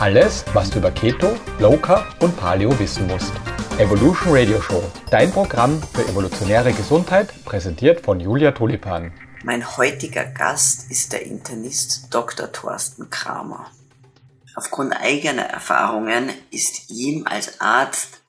Alles, was du über Keto, Low Carb und Paleo wissen musst. Evolution Radio Show, dein Programm für evolutionäre Gesundheit, präsentiert von Julia Tulipan. Mein heutiger Gast ist der Internist Dr. Thorsten Kramer. Aufgrund eigener Erfahrungen ist ihm als Arzt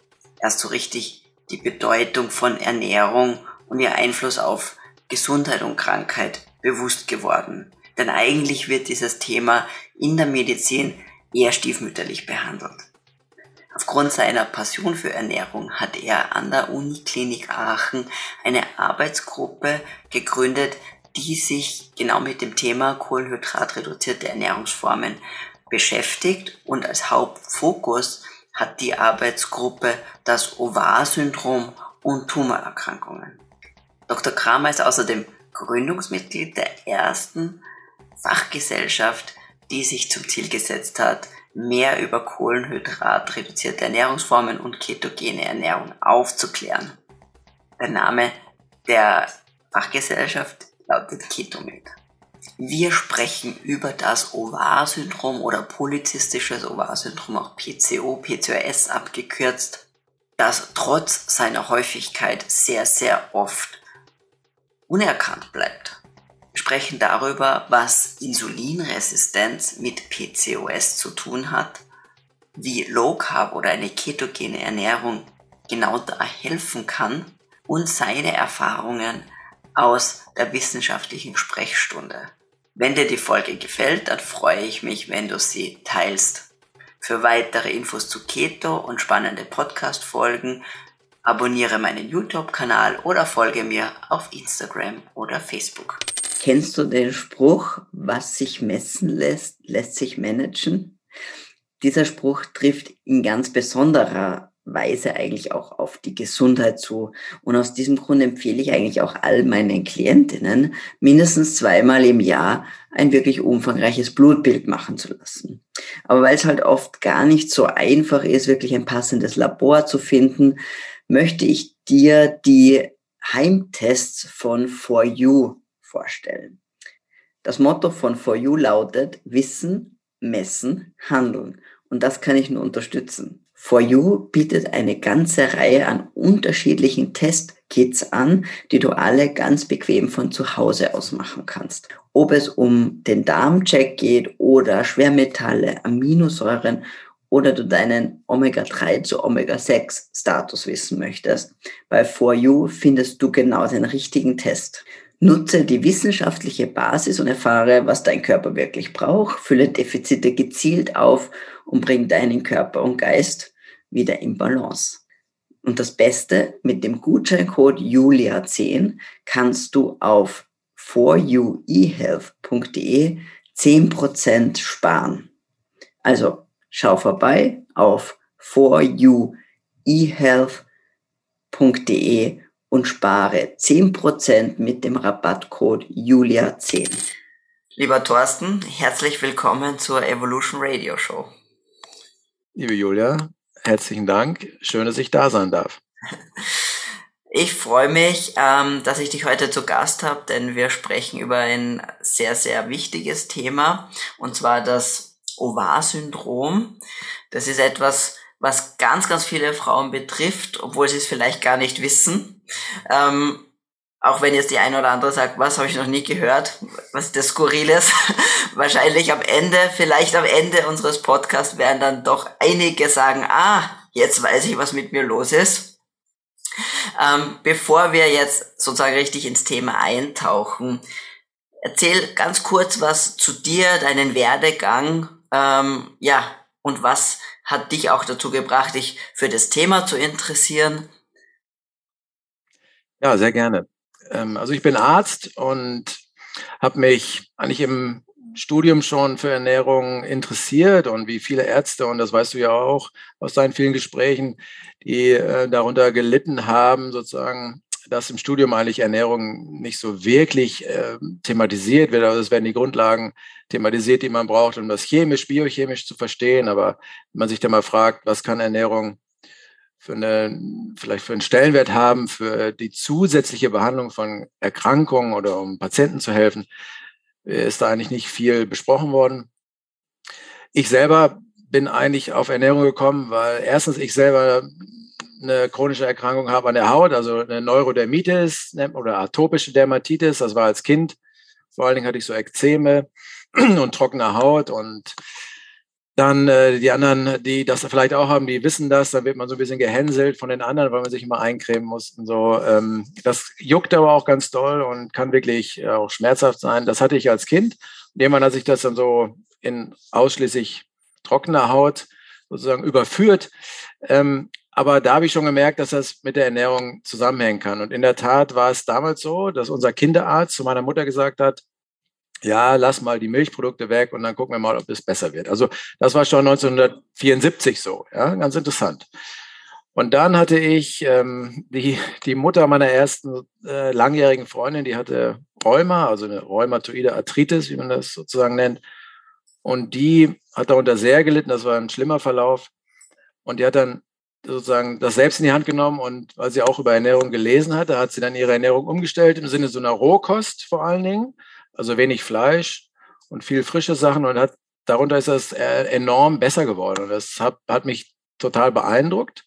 erst so richtig die Bedeutung von Ernährung und ihr Einfluss auf Gesundheit und Krankheit bewusst geworden. Denn eigentlich wird dieses Thema in der Medizin eher stiefmütterlich behandelt. Aufgrund seiner Passion für Ernährung hat er an der Uniklinik Aachen eine Arbeitsgruppe gegründet, die sich genau mit dem Thema kohlenhydratreduzierte Ernährungsformen beschäftigt und als Hauptfokus hat die Arbeitsgruppe das Ovar-Syndrom und Tumorerkrankungen. Dr. Kramer ist außerdem Gründungsmitglied der ersten Fachgesellschaft, die sich zum Ziel gesetzt hat, mehr über Kohlenhydrat-reduzierte Ernährungsformen und ketogene Ernährung aufzuklären. Der Name der Fachgesellschaft lautet Ketomed. Wir sprechen über das Ovar-Syndrom oder polyzystisches Ovar-Syndrom, auch PCO, PCOS abgekürzt, das trotz seiner Häufigkeit sehr, sehr oft unerkannt bleibt. Sprechen darüber, was Insulinresistenz mit PCOS zu tun hat, wie Low Carb oder eine ketogene Ernährung genau da helfen kann und seine Erfahrungen aus der wissenschaftlichen Sprechstunde. Wenn dir die Folge gefällt, dann freue ich mich, wenn du sie teilst. Für weitere Infos zu Keto und spannende Podcast-Folgen abonniere meinen YouTube-Kanal oder folge mir auf Instagram oder Facebook. Kennst du den Spruch, was sich messen lässt, lässt sich managen? Dieser Spruch trifft in ganz besonderer Weise eigentlich auch auf die Gesundheit zu. Und aus diesem Grund empfehle ich eigentlich auch all meinen Klientinnen, mindestens zweimal im Jahr ein wirklich umfangreiches Blutbild machen zu lassen. Aber weil es halt oft gar nicht so einfach ist, wirklich ein passendes Labor zu finden, möchte ich dir die Heimtests von For You vorstellen. Das Motto von For You lautet Wissen, Messen, Handeln. Und das kann ich nur unterstützen. For You bietet eine ganze Reihe an unterschiedlichen Testkits an, die du alle ganz bequem von zu Hause aus machen kannst. Ob es um den Darmcheck geht oder Schwermetalle, Aminosäuren oder du deinen Omega-3 zu Omega-6 Status wissen möchtest. Bei For You findest du genau den richtigen Test. Nutze die wissenschaftliche Basis und erfahre, was dein Körper wirklich braucht, fülle Defizite gezielt auf und bring deinen Körper und Geist wieder in Balance. Und das Beste, mit dem Gutscheincode Julia10 kannst du auf foruehealth.de 10% sparen. Also schau vorbei auf foruehealth.de und spare 10% mit dem Rabattcode Julia10. Lieber Thorsten, herzlich willkommen zur Evolution Radio Show. Liebe Julia, herzlichen Dank. Schön, dass ich da sein darf. Ich freue mich, ähm, dass ich dich heute zu Gast habe, denn wir sprechen über ein sehr, sehr wichtiges Thema, und zwar das Ovar-Syndrom. Das ist etwas, was ganz, ganz viele Frauen betrifft, obwohl sie es vielleicht gar nicht wissen. Ähm, auch wenn jetzt die eine oder andere sagt, was habe ich noch nie gehört, was ist das Skurriles. Wahrscheinlich am Ende, vielleicht am Ende unseres Podcasts werden dann doch einige sagen, ah, jetzt weiß ich, was mit mir los ist. Ähm, bevor wir jetzt sozusagen richtig ins Thema eintauchen, erzähl ganz kurz was zu dir, deinen Werdegang, ähm, ja, und was hat dich auch dazu gebracht, dich für das Thema zu interessieren? Ja, sehr gerne. Ähm, also ich bin Arzt und habe mich eigentlich im Studium schon für Ernährung interessiert und wie viele Ärzte, und das weißt du ja auch aus deinen vielen Gesprächen, die äh, darunter gelitten haben, sozusagen, dass im Studium eigentlich Ernährung nicht so wirklich äh, thematisiert wird. Also es werden die Grundlagen thematisiert, die man braucht, um das chemisch, biochemisch zu verstehen. Aber wenn man sich da mal fragt, was kann Ernährung für eine, vielleicht für einen Stellenwert haben, für die zusätzliche Behandlung von Erkrankungen oder um Patienten zu helfen, ist da eigentlich nicht viel besprochen worden. Ich selber bin eigentlich auf Ernährung gekommen, weil erstens ich selber eine chronische Erkrankung habe an der Haut, also eine Neurodermitis oder atopische Dermatitis. Das war als Kind. Vor allen Dingen hatte ich so Ekzeme und trockene Haut und dann äh, die anderen, die das vielleicht auch haben, die wissen das, dann wird man so ein bisschen gehänselt von den anderen, weil man sich immer eincremen muss und so. Ähm, das juckt aber auch ganz doll und kann wirklich äh, auch schmerzhaft sein. Das hatte ich als Kind. Und irgendwann hat sich das dann so in ausschließlich trockener Haut sozusagen überführt. Ähm, aber da habe ich schon gemerkt, dass das mit der Ernährung zusammenhängen kann. Und in der Tat war es damals so, dass unser Kinderarzt zu meiner Mutter gesagt hat, ja, lass mal die Milchprodukte weg und dann gucken wir mal, ob es besser wird. Also das war schon 1974 so, ja, ganz interessant. Und dann hatte ich ähm, die, die Mutter meiner ersten äh, langjährigen Freundin, die hatte Rheuma, also eine rheumatoide Arthritis, wie man das sozusagen nennt. Und die hat darunter sehr gelitten, das war ein schlimmer Verlauf. Und die hat dann sozusagen das selbst in die Hand genommen und weil sie auch über Ernährung gelesen hatte, hat sie dann ihre Ernährung umgestellt im Sinne so einer Rohkost vor allen Dingen also wenig Fleisch und viel frische Sachen und hat, darunter ist das äh, enorm besser geworden. Und das hat, hat mich total beeindruckt.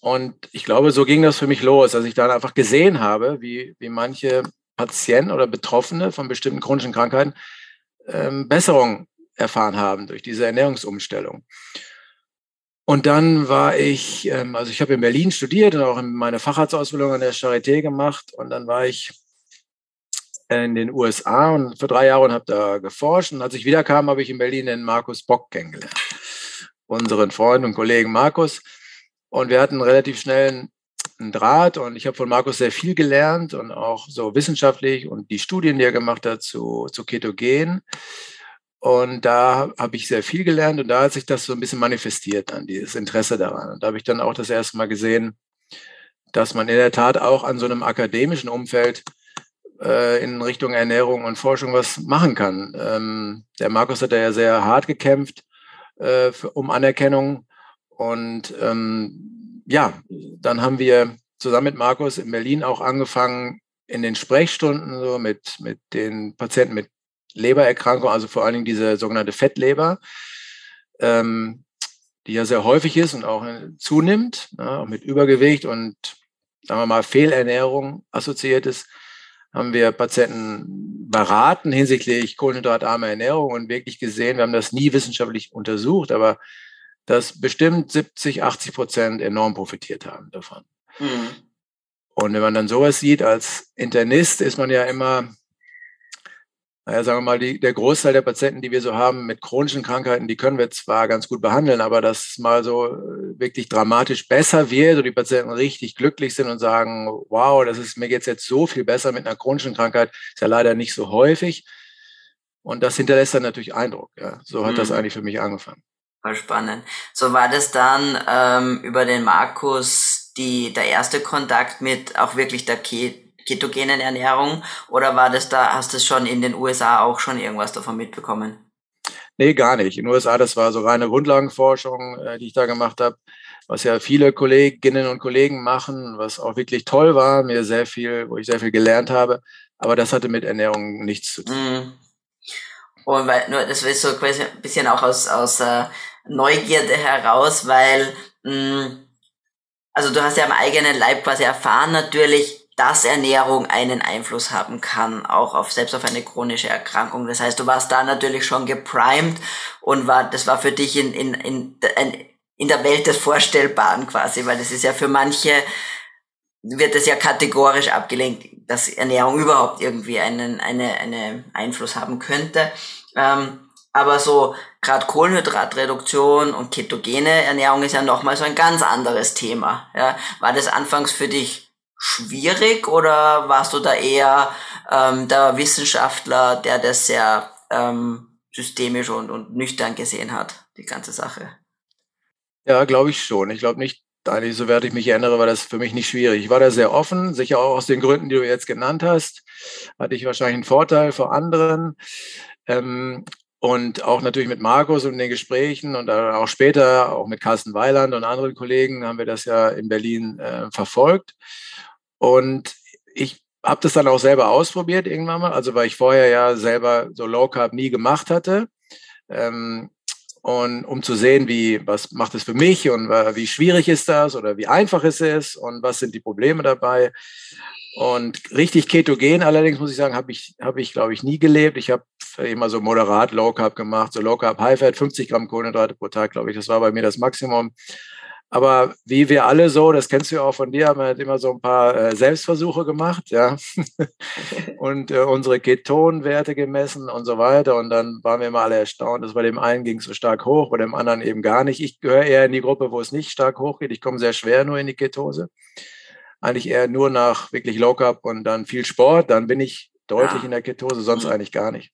Und ich glaube, so ging das für mich los, dass ich dann einfach gesehen habe, wie, wie manche Patienten oder Betroffene von bestimmten chronischen Krankheiten ähm, Besserung erfahren haben durch diese Ernährungsumstellung. Und dann war ich, ähm, also ich habe in Berlin studiert und auch meine Facharztausbildung an der Charité gemacht. Und dann war ich in den USA und für drei Jahre und habe da geforscht. Und als ich wiederkam, habe ich in Berlin den Markus Bock kennengelernt. Unseren Freund und Kollegen Markus. Und wir hatten relativ schnell einen Draht und ich habe von Markus sehr viel gelernt und auch so wissenschaftlich und die Studien, die er gemacht hat zu, zu Ketogen. Und da habe ich sehr viel gelernt und da hat sich das so ein bisschen manifestiert dann, dieses Interesse daran. Und da habe ich dann auch das erste Mal gesehen, dass man in der Tat auch an so einem akademischen Umfeld äh, in Richtung Ernährung und Forschung was machen kann. Ähm, der Markus hat da ja sehr hart gekämpft äh, für, um Anerkennung. Und ähm, ja, dann haben wir zusammen mit Markus in Berlin auch angefangen, in den Sprechstunden so mit, mit den Patienten mit Lebererkrankung, also vor allen Dingen diese sogenannte Fettleber, ähm, die ja sehr häufig ist und auch äh, zunimmt, ne, auch mit Übergewicht und sagen wir mal Fehlernährung assoziiert ist, haben wir Patienten beraten hinsichtlich kohlenhydratarmer Ernährung und wirklich gesehen, wir haben das nie wissenschaftlich untersucht, aber dass bestimmt 70, 80 Prozent enorm profitiert haben davon. Mhm. Und wenn man dann sowas sieht als Internist, ist man ja immer naja, sagen wir mal, die, der Großteil der Patienten, die wir so haben mit chronischen Krankheiten, die können wir zwar ganz gut behandeln, aber dass mal so äh, wirklich dramatisch besser wird und die Patienten richtig glücklich sind und sagen, wow, das ist, mir geht's jetzt so viel besser mit einer chronischen Krankheit, ist ja leider nicht so häufig. Und das hinterlässt dann natürlich Eindruck. Ja. So hat mhm. das eigentlich für mich angefangen. Voll spannend. So war das dann ähm, über den Markus die, der erste Kontakt mit auch wirklich der Ke ketogenen Ernährung oder war das da, hast du schon in den USA auch schon irgendwas davon mitbekommen? Nee, gar nicht. In den USA, das war so reine Grundlagenforschung, äh, die ich da gemacht habe, was ja viele Kolleginnen und Kollegen machen, was auch wirklich toll war, mir sehr viel, wo ich sehr viel gelernt habe. Aber das hatte mit Ernährung nichts zu tun. Mm. Und weil, nur, das ist so quasi ein bisschen auch aus, aus äh, Neugierde heraus, weil, mh, mm, also du hast ja am eigenen Leib quasi erfahren natürlich, dass Ernährung einen Einfluss haben kann, auch auf selbst auf eine chronische Erkrankung. Das heißt, du warst da natürlich schon geprimed und war, das war für dich in, in, in, in der Welt des Vorstellbaren quasi, weil das ist ja für manche, wird es ja kategorisch abgelehnt, dass Ernährung überhaupt irgendwie einen eine, eine Einfluss haben könnte. Ähm, aber so gerade Kohlenhydratreduktion und ketogene Ernährung ist ja nochmal so ein ganz anderes Thema. Ja. War das anfangs für dich schwierig oder warst du da eher ähm, der Wissenschaftler, der das sehr ähm, systemisch und, und nüchtern gesehen hat, die ganze Sache? Ja, glaube ich schon. Ich glaube nicht, eigentlich, soweit ich mich erinnere, war das für mich nicht schwierig. Ich war da sehr offen, sicher auch aus den Gründen, die du jetzt genannt hast. Hatte ich wahrscheinlich einen Vorteil vor anderen. Ähm, und auch natürlich mit Markus und den Gesprächen und auch später, auch mit Carsten Weiland und anderen Kollegen, haben wir das ja in Berlin äh, verfolgt. Und ich habe das dann auch selber ausprobiert irgendwann mal, also weil ich vorher ja selber so Low Carb nie gemacht hatte. Ähm, und um zu sehen, wie, was macht es für mich und wie schwierig ist das oder wie einfach ist es und was sind die Probleme dabei. Und richtig ketogen allerdings, muss ich sagen, habe ich, habe ich, glaube ich, nie gelebt. Ich habe immer so moderat Low Carb gemacht, so Low Carb High Fat, 50 Gramm Kohlenhydrate pro Tag, glaube ich. Das war bei mir das Maximum. Aber wie wir alle so, das kennst du ja auch von dir, haben wir halt immer so ein paar äh, Selbstversuche gemacht, ja. und äh, unsere Ketonwerte gemessen und so weiter. Und dann waren wir immer alle erstaunt, dass bei dem einen ging es so stark hoch, bei dem anderen eben gar nicht. Ich gehöre eher in die Gruppe, wo es nicht stark hochgeht. Ich komme sehr schwer nur in die Ketose eigentlich eher nur nach wirklich Low Carb und dann viel Sport, dann bin ich deutlich ja. in der Ketose, sonst mhm. eigentlich gar nicht.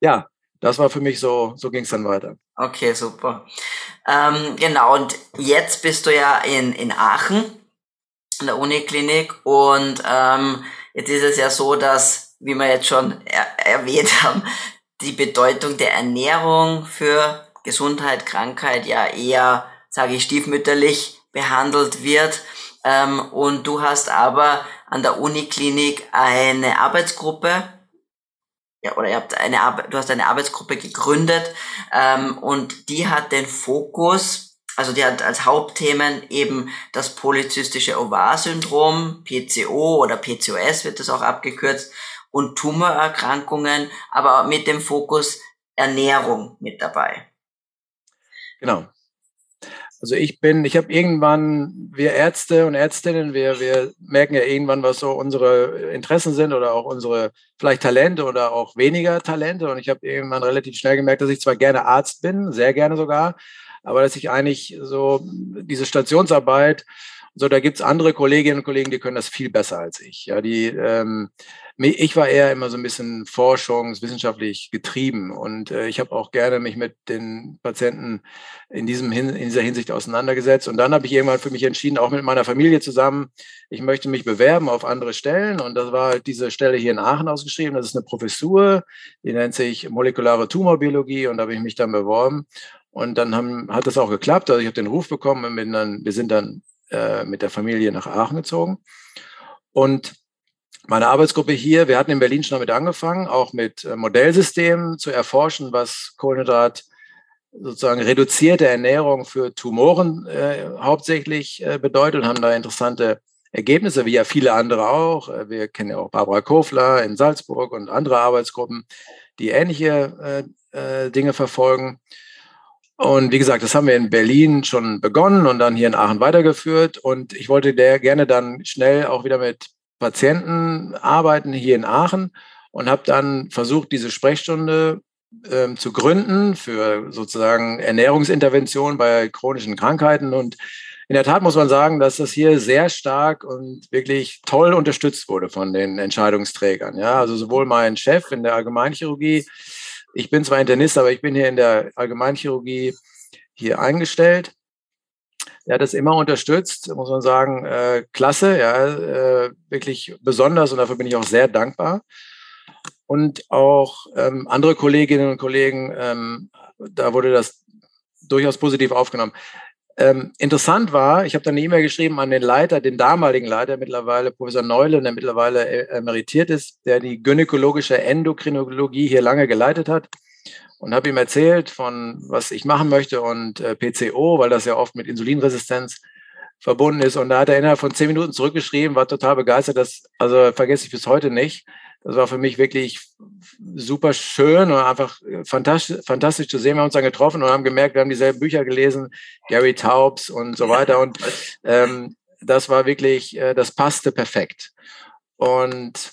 Ja, das war für mich so, so ging es dann weiter. Okay, super. Ähm, genau, und jetzt bist du ja in, in Aachen, in der Uniklinik, und ähm, jetzt ist es ja so, dass, wie wir jetzt schon er erwähnt haben, die Bedeutung der Ernährung für Gesundheit, Krankheit ja eher, sage ich, stiefmütterlich behandelt wird. Ähm, und du hast aber an der Uniklinik eine Arbeitsgruppe, ja, oder ihr habt eine du hast eine Arbeitsgruppe gegründet ähm, und die hat den Fokus, also die hat als Hauptthemen eben das polyzystische Ovar-Syndrom, PCO oder PCOS wird das auch abgekürzt, und Tumorerkrankungen, aber mit dem Fokus Ernährung mit dabei. Genau. Also ich bin, ich habe irgendwann, wir Ärzte und Ärztinnen, wir, wir merken ja irgendwann, was so unsere Interessen sind oder auch unsere vielleicht Talente oder auch weniger Talente. Und ich habe irgendwann relativ schnell gemerkt, dass ich zwar gerne Arzt bin, sehr gerne sogar, aber dass ich eigentlich so diese Stationsarbeit, so da gibt's andere Kolleginnen und Kollegen, die können das viel besser als ich. Ja, die ähm, ich war eher immer so ein bisschen forschungswissenschaftlich getrieben und äh, ich habe auch gerne mich mit den Patienten in, diesem in dieser Hinsicht auseinandergesetzt. Und dann habe ich irgendwann für mich entschieden, auch mit meiner Familie zusammen, ich möchte mich bewerben auf andere Stellen. Und das war halt diese Stelle hier in Aachen ausgeschrieben. Das ist eine Professur, die nennt sich molekulare Tumorbiologie und da habe ich mich dann beworben. Und dann haben, hat das auch geklappt. Also ich habe den Ruf bekommen und bin dann, wir sind dann äh, mit der Familie nach Aachen gezogen. Und meine Arbeitsgruppe hier, wir hatten in Berlin schon damit angefangen, auch mit äh, Modellsystemen zu erforschen, was Kohlenhydrat sozusagen reduzierte Ernährung für Tumoren äh, hauptsächlich äh, bedeutet und haben da interessante Ergebnisse, wie ja viele andere auch. Äh, wir kennen ja auch Barbara Kofler in Salzburg und andere Arbeitsgruppen, die ähnliche äh, Dinge verfolgen. Und wie gesagt, das haben wir in Berlin schon begonnen und dann hier in Aachen weitergeführt. Und ich wollte der gerne dann schnell auch wieder mit Patienten arbeiten hier in Aachen und habe dann versucht, diese Sprechstunde ähm, zu gründen für sozusagen Ernährungsintervention bei chronischen Krankheiten. Und in der Tat muss man sagen, dass das hier sehr stark und wirklich toll unterstützt wurde von den Entscheidungsträgern. Ja, also sowohl mein Chef in der Allgemeinchirurgie, ich bin zwar Internist, aber ich bin hier in der Allgemeinchirurgie hier eingestellt er hat das immer unterstützt, muss man sagen, äh, klasse, ja, äh, wirklich besonders und dafür bin ich auch sehr dankbar. Und auch ähm, andere Kolleginnen und Kollegen, ähm, da wurde das durchaus positiv aufgenommen. Ähm, interessant war, ich habe dann eine E-Mail geschrieben an den Leiter, den damaligen Leiter mittlerweile, Professor Neule, der mittlerweile äh, emeritiert ist, der die gynäkologische Endokrinologie hier lange geleitet hat und habe ihm erzählt von, was ich machen möchte und äh, PCO, weil das ja oft mit Insulinresistenz verbunden ist. Und da hat er innerhalb von zehn Minuten zurückgeschrieben, war total begeistert. Das, also vergesse ich bis heute nicht. Das war für mich wirklich super schön und einfach fantastisch, fantastisch zu sehen. Wir haben uns dann getroffen und haben gemerkt, wir haben dieselben Bücher gelesen, Gary Taubes und so weiter. Und ähm, das war wirklich, äh, das passte perfekt. Und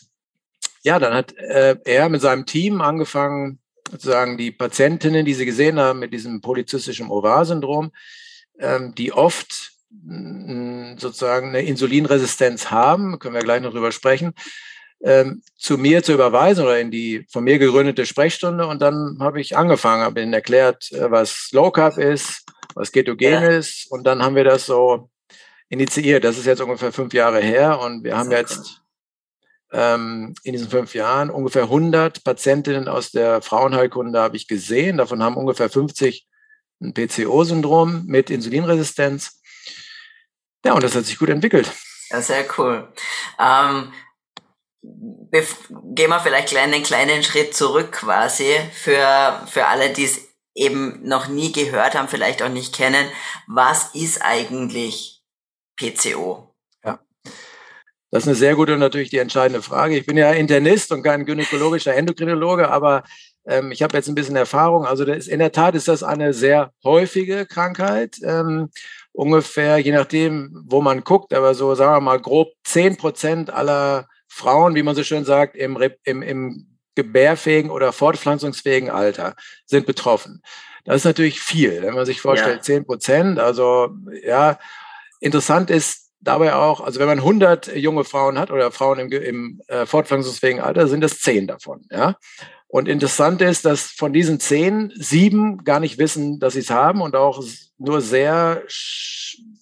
ja, dann hat äh, er mit seinem Team angefangen, sozusagen die Patientinnen, die Sie gesehen haben mit diesem polyzystischen Ovar-Syndrom, ähm, die oft mh, sozusagen eine Insulinresistenz haben, können wir gleich noch drüber sprechen, ähm, zu mir zu überweisen oder in die von mir gegründete Sprechstunde. Und dann habe ich angefangen, habe ihnen erklärt, äh, was Low Carb ist, was Ketogen ja. ist. Und dann haben wir das so initiiert. Das ist jetzt ungefähr fünf Jahre her und wir haben jetzt ähm, in diesen fünf Jahren. Ungefähr 100 Patientinnen aus der Frauenheilkunde habe ich gesehen. Davon haben ungefähr 50 ein PCO-Syndrom mit Insulinresistenz. Ja, und das hat sich gut entwickelt. Ja, sehr cool. Ähm, gehen wir vielleicht einen kleinen Schritt zurück quasi für, für alle, die es eben noch nie gehört haben, vielleicht auch nicht kennen, was ist eigentlich PCO? Ja. Das ist eine sehr gute und natürlich die entscheidende Frage. Ich bin ja Internist und kein gynäkologischer Endokrinologe, aber ähm, ich habe jetzt ein bisschen Erfahrung. Also ist, in der Tat ist das eine sehr häufige Krankheit. Ähm, ungefähr, je nachdem, wo man guckt, aber so sagen wir mal grob 10 Prozent aller Frauen, wie man so schön sagt, im, im, im gebärfähigen oder fortpflanzungsfähigen Alter sind betroffen. Das ist natürlich viel, wenn man sich vorstellt, zehn ja. Prozent. Also ja, interessant ist dabei auch, also wenn man 100 junge Frauen hat oder Frauen im, im äh, fortpflanzungsfähigen Alter, sind das zehn davon. Ja, und interessant ist, dass von diesen zehn sieben gar nicht wissen, dass sie es haben und auch nur sehr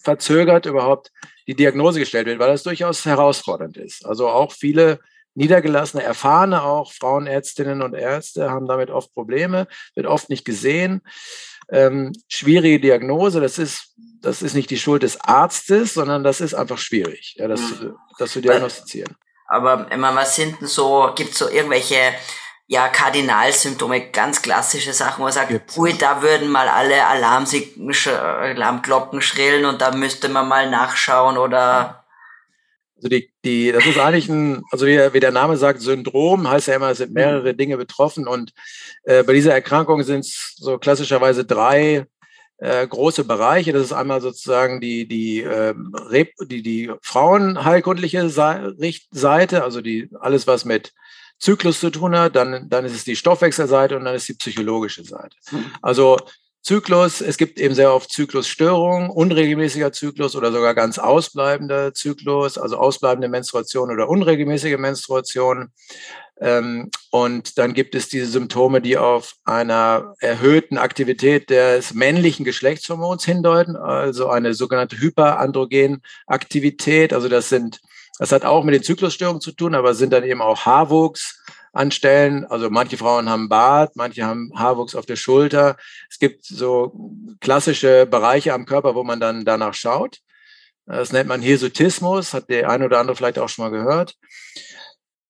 verzögert überhaupt die Diagnose gestellt wird, weil das durchaus herausfordernd ist. Also auch viele niedergelassene, erfahrene auch Frauenärztinnen und Ärzte haben damit oft Probleme, wird oft nicht gesehen. Ähm, schwierige Diagnose, das ist, das ist nicht die Schuld des Arztes, sondern das ist einfach schwierig, ja, das, mhm. das zu diagnostizieren. Aber immer, was sind denn so, gibt es so irgendwelche ja, Kardinalsymptome, ganz klassische Sachen, wo man sagt, Gibt's. ui, da würden mal alle Alarmglocken schrillen und da müsste man mal nachschauen oder. Also die, die, das ist eigentlich ein, also wie, wie der Name sagt, Syndrom, heißt ja immer, es sind mhm. mehrere Dinge betroffen und äh, bei dieser Erkrankung sind es so klassischerweise drei äh, große Bereiche. Das ist einmal sozusagen die, die, äh, die, die frauenheilkundliche Seite, also die, alles was mit Zyklus zu tun hat, dann, dann ist es die Stoffwechselseite und dann ist die psychologische Seite. Hm. Also Zyklus, es gibt eben sehr oft Zyklusstörungen, unregelmäßiger Zyklus oder sogar ganz ausbleibender Zyklus, also ausbleibende Menstruation oder unregelmäßige Menstruation. Ähm, und dann gibt es diese Symptome, die auf einer erhöhten Aktivität des männlichen Geschlechtshormons hindeuten, also eine sogenannte Hyperandrogenaktivität. Also das sind das hat auch mit den Zyklusstörungen zu tun, aber sind dann eben auch Haarwuchs an Stellen. Also manche Frauen haben Bart, manche haben Haarwuchs auf der Schulter. Es gibt so klassische Bereiche am Körper, wo man dann danach schaut. Das nennt man Hirsutismus, hat der eine oder andere vielleicht auch schon mal gehört.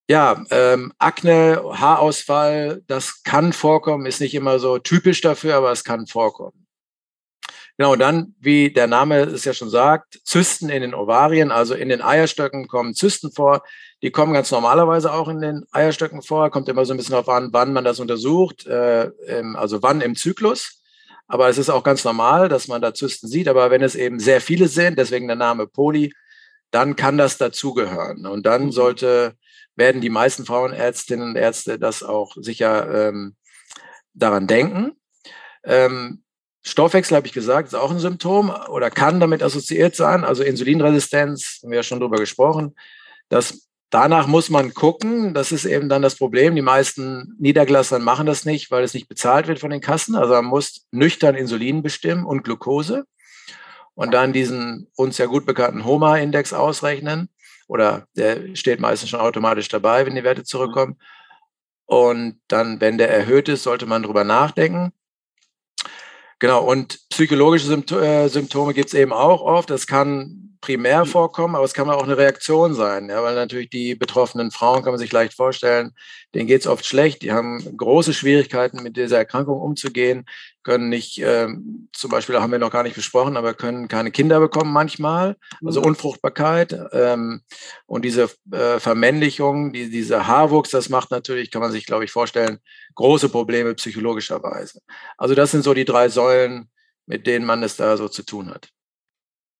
Ja, ähm, Akne, Haarausfall, das kann vorkommen, ist nicht immer so typisch dafür, aber es kann vorkommen. Genau, und dann, wie der Name es ja schon sagt, Zysten in den Ovarien, also in den Eierstöcken kommen Zysten vor. Die kommen ganz normalerweise auch in den Eierstöcken vor. Kommt immer so ein bisschen darauf an, wann man das untersucht, äh, also wann im Zyklus. Aber es ist auch ganz normal, dass man da Zysten sieht. Aber wenn es eben sehr viele sind, deswegen der Name Poly, dann kann das dazugehören. Und dann mhm. sollte, werden die meisten Frauenärztinnen und Ärzte das auch sicher ähm, daran denken. Ähm, Stoffwechsel, habe ich gesagt, ist auch ein Symptom oder kann damit assoziiert sein. Also Insulinresistenz, haben wir ja schon drüber gesprochen. Das, danach muss man gucken. Das ist eben dann das Problem. Die meisten Niedergelassenen machen das nicht, weil es nicht bezahlt wird von den Kassen. Also man muss nüchtern Insulin bestimmen und Glucose und dann diesen uns ja gut bekannten HOMA-Index ausrechnen. Oder der steht meistens schon automatisch dabei, wenn die Werte zurückkommen. Und dann, wenn der erhöht ist, sollte man drüber nachdenken. Genau, und psychologische äh, Symptome gibt es eben auch oft. Das kann primär hm. vorkommen, aber es kann auch eine Reaktion sein, ja, weil natürlich die betroffenen Frauen, kann man sich leicht vorstellen, denen geht es oft schlecht, die haben große Schwierigkeiten mit dieser Erkrankung umzugehen, können nicht, ähm, zum Beispiel haben wir noch gar nicht besprochen, aber können keine Kinder bekommen manchmal, also mhm. Unfruchtbarkeit ähm, und diese äh, Vermännlichung, die, dieser Haarwuchs, das macht natürlich, kann man sich, glaube ich, vorstellen, große Probleme psychologischerweise. Also das sind so die drei Säulen, mit denen man es da so zu tun hat.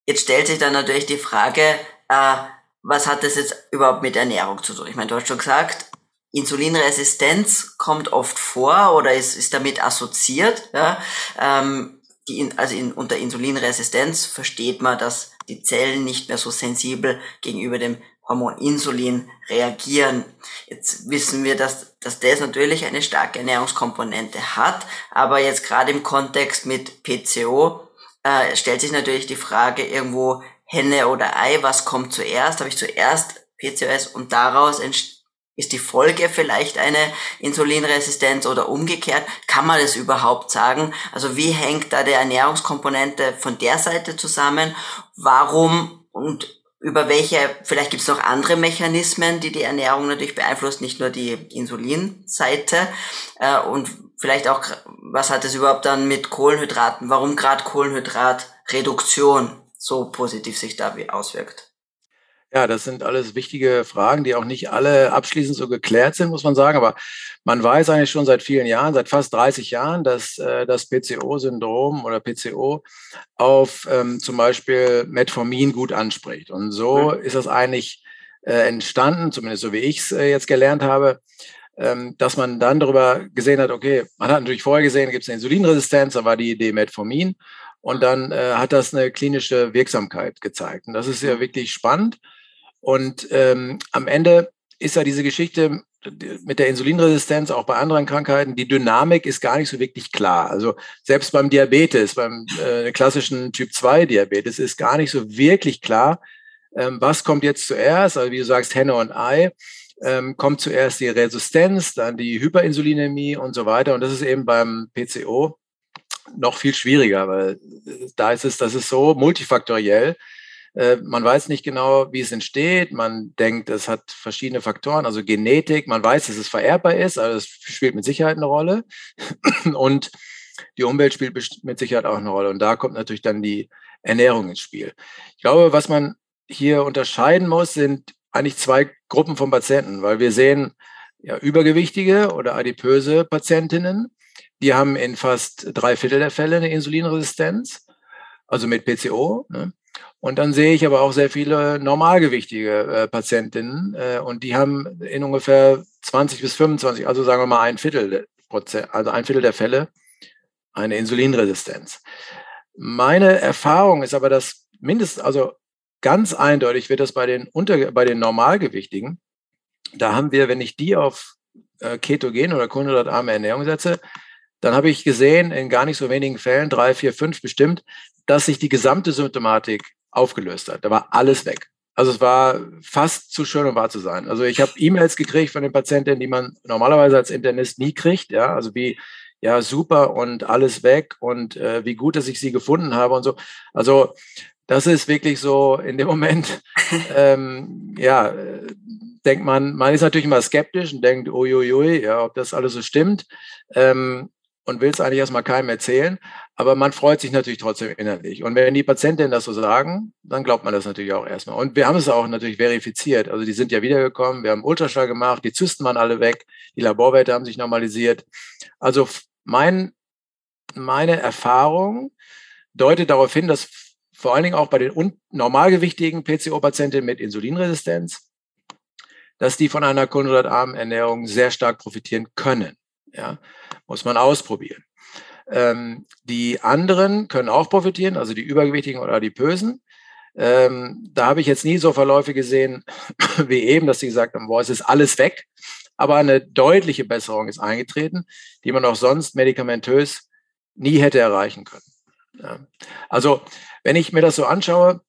Jetzt stellt sich dann natürlich die Frage, äh, was hat das jetzt überhaupt mit Ernährung zu tun? Ich meine, du hast schon gesagt, Insulinresistenz kommt oft vor oder ist, ist damit assoziiert. Ja? Ähm, die, also in, unter Insulinresistenz versteht man, dass die Zellen nicht mehr so sensibel gegenüber dem Hormon Insulin reagieren. Jetzt wissen wir, dass, dass das natürlich eine starke Ernährungskomponente hat, aber jetzt gerade im Kontext mit PCO äh, stellt sich natürlich die Frage irgendwo Henne oder Ei, was kommt zuerst? Habe ich zuerst PCOS und daraus ist die Folge vielleicht eine Insulinresistenz oder umgekehrt? Kann man das überhaupt sagen? Also wie hängt da der Ernährungskomponente von der Seite zusammen? Warum und über welche, vielleicht gibt es noch andere Mechanismen, die die Ernährung natürlich beeinflusst, nicht nur die Insulinseite. Äh, und vielleicht auch, was hat es überhaupt dann mit Kohlenhydraten, warum gerade Kohlenhydratreduktion so positiv sich da auswirkt? Ja, das sind alles wichtige Fragen, die auch nicht alle abschließend so geklärt sind, muss man sagen. Aber man weiß eigentlich schon seit vielen Jahren, seit fast 30 Jahren, dass äh, das PCO-Syndrom oder PCO auf ähm, zum Beispiel Metformin gut anspricht. Und so mhm. ist das eigentlich äh, entstanden, zumindest so wie ich es äh, jetzt gelernt habe, ähm, dass man dann darüber gesehen hat, okay, man hat natürlich vorher gesehen, gibt es eine Insulinresistenz, da war die Idee Metformin. Und dann äh, hat das eine klinische Wirksamkeit gezeigt. Und das ist ja mhm. wirklich spannend. Und ähm, am Ende ist ja diese Geschichte mit der Insulinresistenz, auch bei anderen Krankheiten, die Dynamik ist gar nicht so wirklich klar. Also selbst beim Diabetes, beim äh, klassischen Typ-2-Diabetes ist gar nicht so wirklich klar, ähm, was kommt jetzt zuerst. Also wie du sagst, Henne und Ei. Ähm, kommt zuerst die Resistenz, dann die Hyperinsulinämie und so weiter. Und das ist eben beim PCO noch viel schwieriger, weil äh, da ist es, das ist so multifaktoriell, äh, man weiß nicht genau, wie es entsteht. Man denkt, es hat verschiedene Faktoren, also Genetik. Man weiß, dass es vererbbar ist, aber es spielt mit Sicherheit eine Rolle. Und die Umwelt spielt mit Sicherheit auch eine Rolle. Und da kommt natürlich dann die Ernährung ins Spiel. Ich glaube, was man hier unterscheiden muss, sind eigentlich zwei Gruppen von Patienten, weil wir sehen ja, übergewichtige oder adipöse Patientinnen, die haben in fast drei Viertel der Fälle eine Insulinresistenz, also mit PCO. Ne? Und dann sehe ich aber auch sehr viele normalgewichtige äh, Patientinnen äh, und die haben in ungefähr 20 bis 25, also sagen wir mal ein Viertel also ein Viertel der Fälle eine Insulinresistenz. Meine Erfahrung ist aber, dass mindestens, also ganz eindeutig wird das bei den, unter, bei den Normalgewichtigen, da haben wir, wenn ich die auf äh, Ketogen oder kohlenhydratarme Ernährung setze, dann habe ich gesehen, in gar nicht so wenigen Fällen, drei, vier, fünf bestimmt, dass sich die gesamte Symptomatik aufgelöst hat. Da war alles weg. Also es war fast zu schön, um wahr zu sein. Also ich habe E-Mails gekriegt von den Patientinnen, die man normalerweise als Internist nie kriegt. Ja, also wie ja super und alles weg und äh, wie gut, dass ich sie gefunden habe und so. Also das ist wirklich so in dem Moment. ähm, ja, denkt man, man ist natürlich immer skeptisch und denkt, uiuiui, ja, ob das alles so stimmt. Ähm, und will es eigentlich erstmal keinem erzählen, aber man freut sich natürlich trotzdem innerlich. Und wenn die Patientinnen das so sagen, dann glaubt man das natürlich auch erstmal. Und wir haben es auch natürlich verifiziert. Also die sind ja wiedergekommen, wir haben Ultraschall gemacht, die Zysten waren alle weg, die Laborwerte haben sich normalisiert. Also mein, meine Erfahrung deutet darauf hin, dass vor allen Dingen auch bei den normalgewichtigen PCO-Patientinnen mit Insulinresistenz, dass die von einer kohlenhydratarmen Ernährung sehr stark profitieren können. Ja, muss man ausprobieren. Ähm, die anderen können auch profitieren, also die Übergewichtigen oder die Bösen. Ähm, da habe ich jetzt nie so Verläufe gesehen wie eben, dass sie gesagt haben, boah, es ist alles weg. Aber eine deutliche Besserung ist eingetreten, die man auch sonst medikamentös nie hätte erreichen können. Ja. Also, wenn ich mir das so anschaue,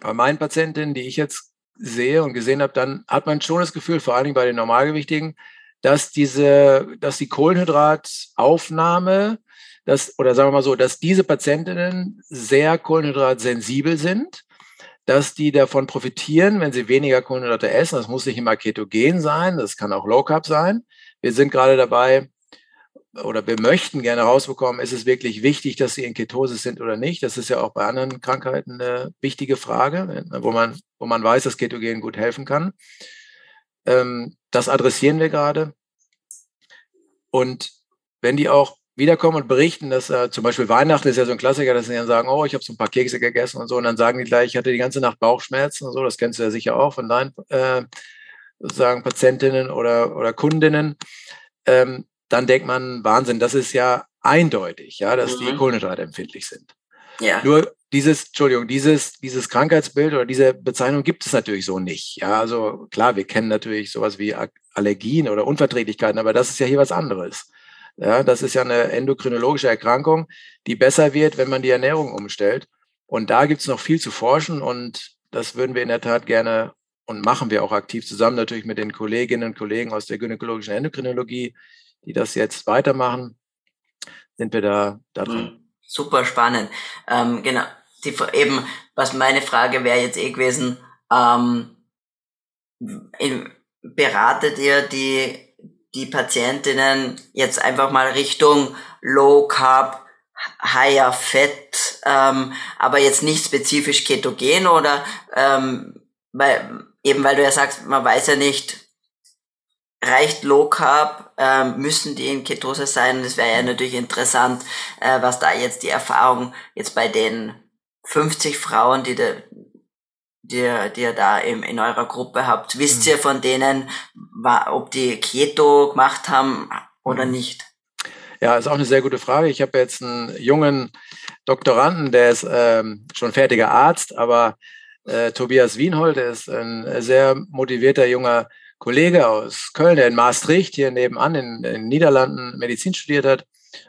bei meinen Patientinnen, die ich jetzt sehe und gesehen habe, dann hat man schon das Gefühl, vor allen Dingen bei den Normalgewichtigen, dass diese, dass die Kohlenhydrataufnahme, dass, oder sagen wir mal so, dass diese Patientinnen sehr kohlenhydratsensibel sind, dass die davon profitieren, wenn sie weniger Kohlenhydrate essen. Das muss nicht immer ketogen sein, das kann auch Low Carb sein. Wir sind gerade dabei, oder wir möchten gerne rausbekommen, ist es wirklich wichtig, dass sie in Ketose sind oder nicht? Das ist ja auch bei anderen Krankheiten eine wichtige Frage, wo man, wo man weiß, dass Ketogen gut helfen kann. Ähm, das adressieren wir gerade. Und wenn die auch wiederkommen und berichten, dass äh, zum Beispiel Weihnachten ist ja so ein Klassiker, dass sie dann sagen, oh, ich habe so ein paar Kekse gegessen und so, und dann sagen die gleich, ich hatte die ganze Nacht Bauchschmerzen und so, das kennst du ja sicher auch von deinen äh, sozusagen Patientinnen oder, oder Kundinnen, ähm, dann denkt man, Wahnsinn, das ist ja eindeutig, ja, dass mhm. die Kohlenhydrate empfindlich sind. Ja. Nur dieses, Entschuldigung, dieses, dieses Krankheitsbild oder diese Bezeichnung gibt es natürlich so nicht. Ja, also klar, wir kennen natürlich sowas wie Allergien oder Unverträglichkeiten, aber das ist ja hier was anderes. Ja, das ist ja eine endokrinologische Erkrankung, die besser wird, wenn man die Ernährung umstellt. Und da gibt es noch viel zu forschen und das würden wir in der Tat gerne und machen wir auch aktiv zusammen natürlich mit den Kolleginnen und Kollegen aus der gynäkologischen Endokrinologie, die das jetzt weitermachen, sind wir da, da dran. Hm, super spannend. Ähm, genau, die, eben, was meine Frage wäre jetzt eh gewesen, ähm, beratet ihr die, die Patientinnen jetzt einfach mal Richtung Low Carb, Higher Fett, ähm, aber jetzt nicht spezifisch ketogen oder ähm, weil eben weil du ja sagst, man weiß ja nicht, reicht Low Carb, ähm, müssen die in Ketose sein? Das wäre ja natürlich interessant, äh, was da jetzt die Erfahrung jetzt bei den 50 Frauen, die, de, die, die ihr da im, in eurer Gruppe habt, wisst mhm. ihr von denen, ob die Keto gemacht haben oder mhm. nicht? Ja, ist auch eine sehr gute Frage. Ich habe jetzt einen jungen Doktoranden, der ist ähm, schon fertiger Arzt, aber äh, Tobias Wienhold, der ist ein sehr motivierter junger Kollege aus Köln, der in Maastricht hier nebenan in, in den Niederlanden Medizin studiert hat.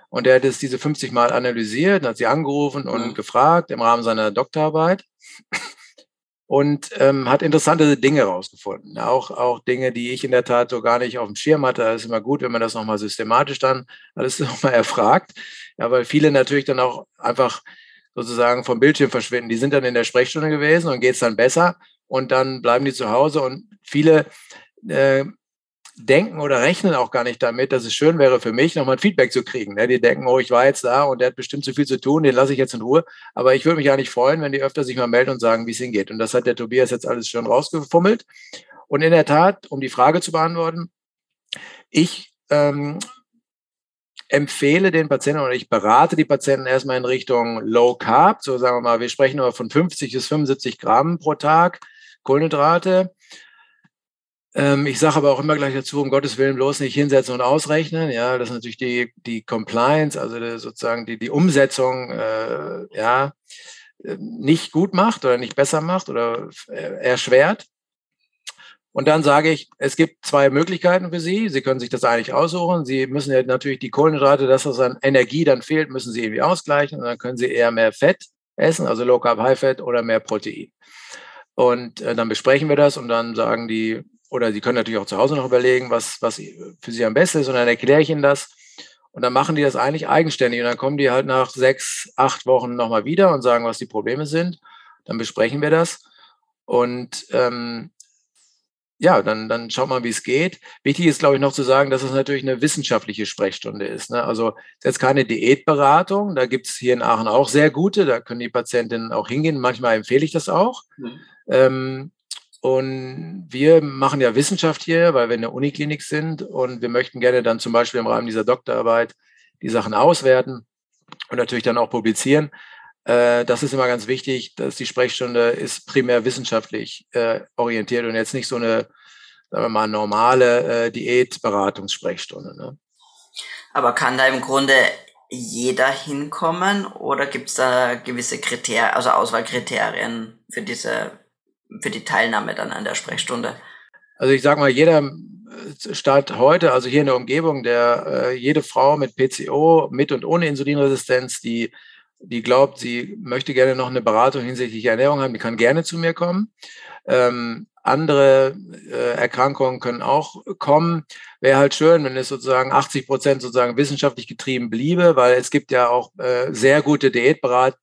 Und der hat es diese 50 Mal analysiert, hat sie angerufen und mhm. gefragt im Rahmen seiner Doktorarbeit und ähm, hat interessante Dinge rausgefunden. Auch, auch Dinge, die ich in der Tat so gar nicht auf dem Schirm hatte. Das ist immer gut, wenn man das nochmal systematisch dann alles nochmal erfragt. Ja, weil viele natürlich dann auch einfach sozusagen vom Bildschirm verschwinden. Die sind dann in der Sprechstunde gewesen und geht es dann besser und dann bleiben die zu Hause und viele äh, denken oder rechnen auch gar nicht damit, dass es schön wäre für mich, nochmal ein Feedback zu kriegen. Ne? Die denken, oh, ich war jetzt da und der hat bestimmt zu viel zu tun, den lasse ich jetzt in Ruhe. Aber ich würde mich eigentlich freuen, wenn die öfter sich mal melden und sagen, wie es ihnen geht. Und das hat der Tobias jetzt alles schön rausgefummelt. Und in der Tat, um die Frage zu beantworten, ich ähm, empfehle den Patienten oder ich berate die Patienten erstmal in Richtung Low Carb. So sagen wir mal, wir sprechen nur von 50 bis 75 Gramm pro Tag Kohlenhydrate. Ähm, ich sage aber auch immer gleich dazu, um Gottes Willen bloß nicht hinsetzen und ausrechnen. Ja, das ist natürlich die, die Compliance, also die, sozusagen die, die Umsetzung, äh, ja, äh, nicht gut macht oder nicht besser macht oder erschwert. Und dann sage ich, es gibt zwei Möglichkeiten für Sie. Sie können sich das eigentlich aussuchen. Sie müssen ja natürlich die Kohlenhydrate, das, an Energie dann fehlt, müssen Sie irgendwie ausgleichen. Und dann können Sie eher mehr Fett essen, also Low Carb, High Fat oder mehr Protein. Und äh, dann besprechen wir das und dann sagen die oder Sie können natürlich auch zu Hause noch überlegen, was, was für Sie am besten ist. Und dann erkläre ich Ihnen das. Und dann machen die das eigentlich eigenständig. Und dann kommen die halt nach sechs, acht Wochen nochmal wieder und sagen, was die Probleme sind. Dann besprechen wir das. Und ähm, ja, dann, dann schaut mal, wie es geht. Wichtig ist, glaube ich, noch zu sagen, dass es natürlich eine wissenschaftliche Sprechstunde ist. Ne? Also es ist jetzt keine Diätberatung. Da gibt es hier in Aachen auch sehr gute. Da können die Patientinnen auch hingehen. Manchmal empfehle ich das auch. Mhm. Ähm, und wir machen ja Wissenschaft hier, weil wir in der Uniklinik sind und wir möchten gerne dann zum Beispiel im Rahmen dieser Doktorarbeit die Sachen auswerten und natürlich dann auch publizieren. Äh, das ist immer ganz wichtig, dass die Sprechstunde ist primär wissenschaftlich äh, orientiert und jetzt nicht so eine, sagen wir mal, normale äh, Diätberatungssprechstunde. Ne? Aber kann da im Grunde jeder hinkommen oder gibt es da gewisse Kriterien, also Auswahlkriterien für diese für die Teilnahme dann an der Sprechstunde? Also ich sage mal, jeder Stadt heute, also hier in der Umgebung, der äh, jede Frau mit PCO, mit und ohne Insulinresistenz, die, die glaubt, sie möchte gerne noch eine Beratung hinsichtlich Ernährung haben, die kann gerne zu mir kommen. Ähm, andere äh, Erkrankungen können auch kommen. Wäre halt schön, wenn es sozusagen 80 Prozent sozusagen wissenschaftlich getrieben bliebe, weil es gibt ja auch äh, sehr gute Diätberat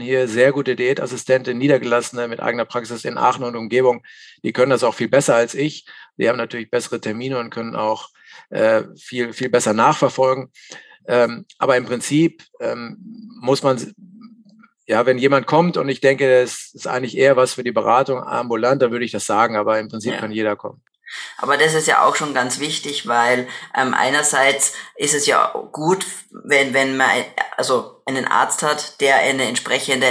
hier sehr gute Diätassistentin, Niedergelassene mit eigener Praxis in Aachen und Umgebung. Die können das auch viel besser als ich. Die haben natürlich bessere Termine und können auch äh, viel, viel besser nachverfolgen. Ähm, aber im Prinzip ähm, muss man, ja, wenn jemand kommt und ich denke, das ist eigentlich eher was für die Beratung ambulant, dann würde ich das sagen, aber im Prinzip ja. kann jeder kommen. Aber das ist ja auch schon ganz wichtig, weil ähm, einerseits ist es ja gut, wenn, wenn man also einen Arzt hat, der eine entsprechende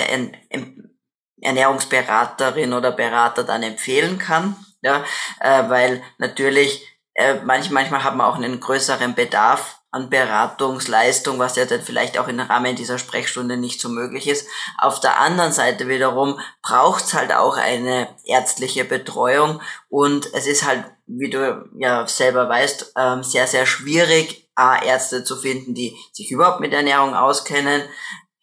Ernährungsberaterin oder Berater dann empfehlen kann, ja, äh, weil natürlich äh, manch, manchmal hat man auch einen größeren Bedarf an Beratungsleistung, was ja dann vielleicht auch im Rahmen dieser Sprechstunde nicht so möglich ist. Auf der anderen Seite wiederum braucht's halt auch eine ärztliche Betreuung und es ist halt, wie du ja selber weißt, ähm, sehr, sehr schwierig, Ärzte zu finden, die sich überhaupt mit Ernährung auskennen,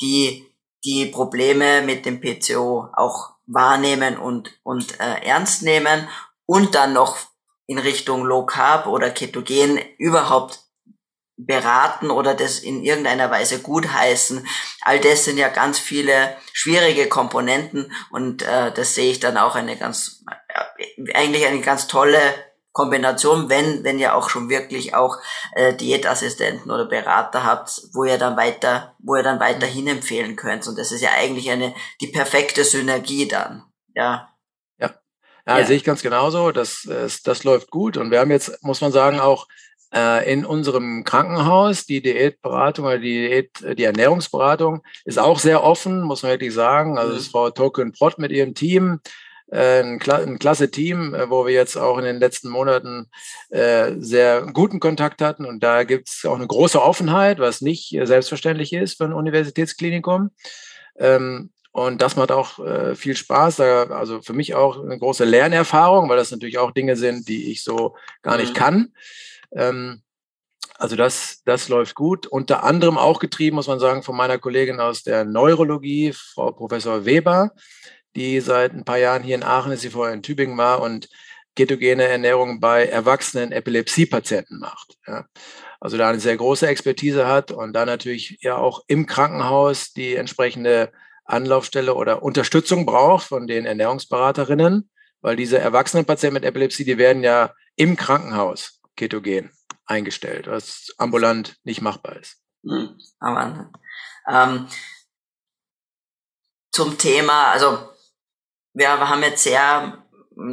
die die Probleme mit dem PCO auch wahrnehmen und, und äh, ernst nehmen und dann noch in Richtung Low Carb oder Ketogen überhaupt beraten oder das in irgendeiner Weise gutheißen. All das sind ja ganz viele schwierige Komponenten und äh, das sehe ich dann auch eine ganz, äh, eigentlich eine ganz tolle Kombination, wenn, wenn ihr auch schon wirklich auch äh, Diätassistenten oder Berater habt, wo ihr dann weiter, wo ihr dann weiterhin empfehlen könnt. Und das ist ja eigentlich eine die perfekte Synergie dann. Ja. Ja, ja, ja. sehe ich ganz genauso. Das, das, das läuft gut. Und wir haben jetzt, muss man sagen, auch äh, in unserem Krankenhaus die Diätberatung oder die, Diät, die Ernährungsberatung ist auch sehr offen, muss man wirklich sagen. Also mhm. ist Frau Token Prott mit ihrem Team äh, ein, klasse Team, äh, wo wir jetzt auch in den letzten Monaten äh, sehr guten Kontakt hatten. Und da gibt es auch eine große Offenheit, was nicht selbstverständlich ist für ein Universitätsklinikum. Ähm, und das macht auch äh, viel Spaß. Also für mich auch eine große Lernerfahrung, weil das natürlich auch Dinge sind, die ich so gar nicht mhm. kann. Ähm, also das, das läuft gut. Unter anderem auch getrieben, muss man sagen, von meiner Kollegin aus der Neurologie, Frau Professor Weber, die seit ein paar Jahren hier in Aachen ist, sie vorher in Tübingen war und ketogene Ernährung bei erwachsenen Epilepsiepatienten macht. Ja. Also da eine sehr große Expertise hat und da natürlich ja auch im Krankenhaus die entsprechende Anlaufstelle oder Unterstützung braucht von den Ernährungsberaterinnen, weil diese erwachsenen Patienten mit Epilepsie, die werden ja im Krankenhaus ketogen eingestellt, was ambulant nicht machbar ist. Hm, aber, ähm, zum Thema, also wir haben jetzt sehr,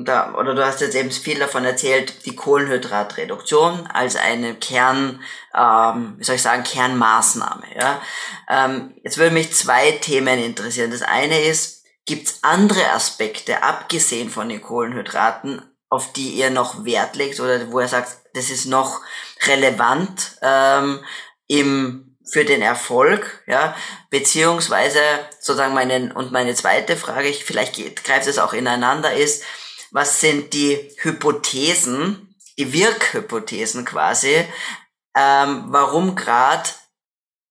da, oder du hast jetzt eben viel davon erzählt, die Kohlenhydratreduktion als eine Kern, ähm, wie soll ich sagen, Kernmaßnahme. Ja? Ähm, jetzt würde mich zwei Themen interessieren. Das eine ist, gibt es andere Aspekte, abgesehen von den Kohlenhydraten, auf die ihr noch Wert legt oder wo ihr sagt, das ist noch relevant ähm, im für den Erfolg, ja, beziehungsweise sozusagen meine, und meine zweite Frage, ich, vielleicht greift es auch ineinander, ist, was sind die Hypothesen, die Wirkhypothesen quasi, ähm, warum gerade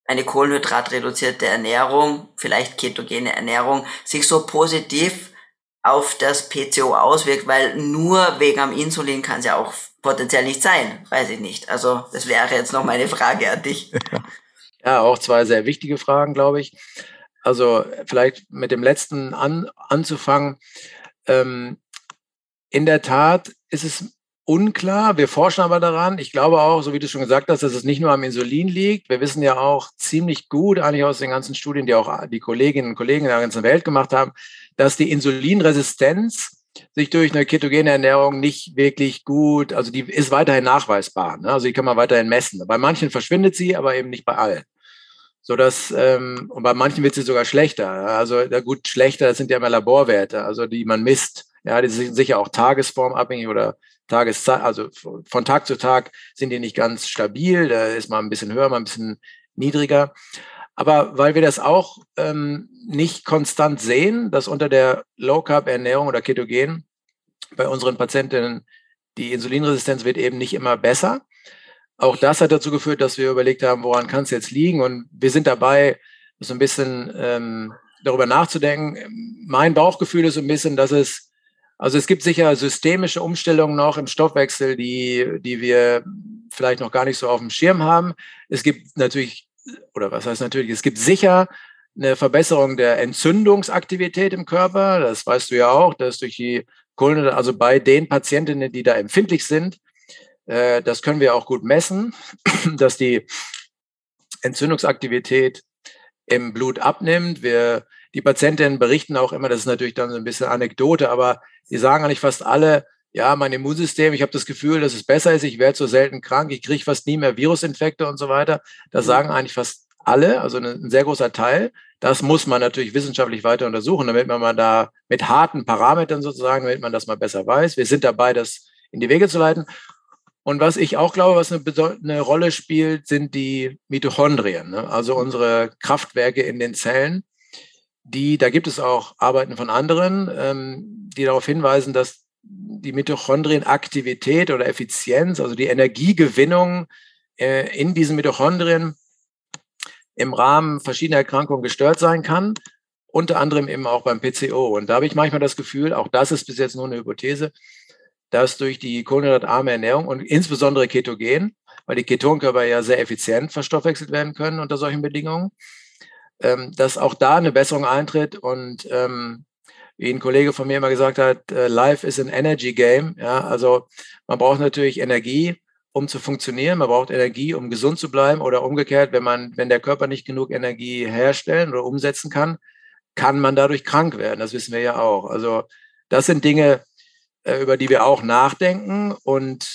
eine kohlenhydratreduzierte Ernährung, vielleicht ketogene Ernährung, sich so positiv auf das PCO auswirkt, weil nur wegen am Insulin kann es ja auch potenziell nicht sein, weiß ich nicht. Also das wäre jetzt noch meine Frage an dich. Ja, auch zwei sehr wichtige Fragen, glaube ich. Also vielleicht mit dem letzten an, anzufangen. Ähm, in der Tat ist es unklar. Wir forschen aber daran. Ich glaube auch, so wie du schon gesagt hast, dass es nicht nur am Insulin liegt. Wir wissen ja auch ziemlich gut, eigentlich aus den ganzen Studien, die auch die Kolleginnen und Kollegen in der ganzen Welt gemacht haben, dass die Insulinresistenz sich durch eine ketogene Ernährung nicht wirklich gut, also die ist weiterhin nachweisbar. Ne? Also die kann man weiterhin messen. Bei manchen verschwindet sie, aber eben nicht bei allen. So dass, ähm, und bei manchen wird sie sogar schlechter. Also ja, gut, schlechter, das sind ja immer Laborwerte, also die man misst. Ja, die sind sicher auch tagesformabhängig oder Tageszeit, also von Tag zu Tag sind die nicht ganz stabil. Da ist mal ein bisschen höher, mal ein bisschen niedriger. Aber weil wir das auch ähm, nicht konstant sehen, dass unter der Low-Carb-Ernährung oder Ketogen bei unseren Patientinnen die Insulinresistenz wird eben nicht immer besser. Auch das hat dazu geführt, dass wir überlegt haben, woran kann es jetzt liegen? Und wir sind dabei, so ein bisschen ähm, darüber nachzudenken. Mein Bauchgefühl ist so ein bisschen, dass es, also es gibt sicher systemische Umstellungen noch im Stoffwechsel, die, die wir vielleicht noch gar nicht so auf dem Schirm haben. Es gibt natürlich oder was heißt natürlich, es gibt sicher eine Verbesserung der Entzündungsaktivität im Körper. Das weißt du ja auch, dass durch die Kohlenhydrate, also bei den Patientinnen, die da empfindlich sind, äh, das können wir auch gut messen, dass die Entzündungsaktivität im Blut abnimmt. Wir, die Patientinnen berichten auch immer, das ist natürlich dann so ein bisschen Anekdote, aber die sagen eigentlich fast alle, ja, mein Immunsystem, ich habe das Gefühl, dass es besser ist, ich werde so selten krank, ich kriege fast nie mehr Virusinfekte und so weiter. Das mhm. sagen eigentlich fast alle, also ein sehr großer Teil. Das muss man natürlich wissenschaftlich weiter untersuchen, damit man mal da mit harten Parametern sozusagen, damit man das mal besser weiß. Wir sind dabei, das in die Wege zu leiten. Und was ich auch glaube, was eine, eine Rolle spielt, sind die Mitochondrien, ne? also unsere Kraftwerke in den Zellen. Die, da gibt es auch Arbeiten von anderen, ähm, die darauf hinweisen, dass die Mitochondrienaktivität oder Effizienz, also die Energiegewinnung äh, in diesen Mitochondrien im Rahmen verschiedener Erkrankungen gestört sein kann, unter anderem eben auch beim PCO. Und da habe ich manchmal das Gefühl, auch das ist bis jetzt nur eine Hypothese, dass durch die kohlenhydratarme Ernährung und insbesondere Ketogen, weil die Ketonkörper ja sehr effizient verstoffwechselt werden können unter solchen Bedingungen, ähm, dass auch da eine Besserung eintritt und ähm, wie ein Kollege von mir immer gesagt hat, äh, Life is an Energy Game. Ja, also man braucht natürlich Energie, um zu funktionieren. Man braucht Energie, um gesund zu bleiben oder umgekehrt, wenn man, wenn der Körper nicht genug Energie herstellen oder umsetzen kann, kann man dadurch krank werden. Das wissen wir ja auch. Also das sind Dinge, äh, über die wir auch nachdenken. Und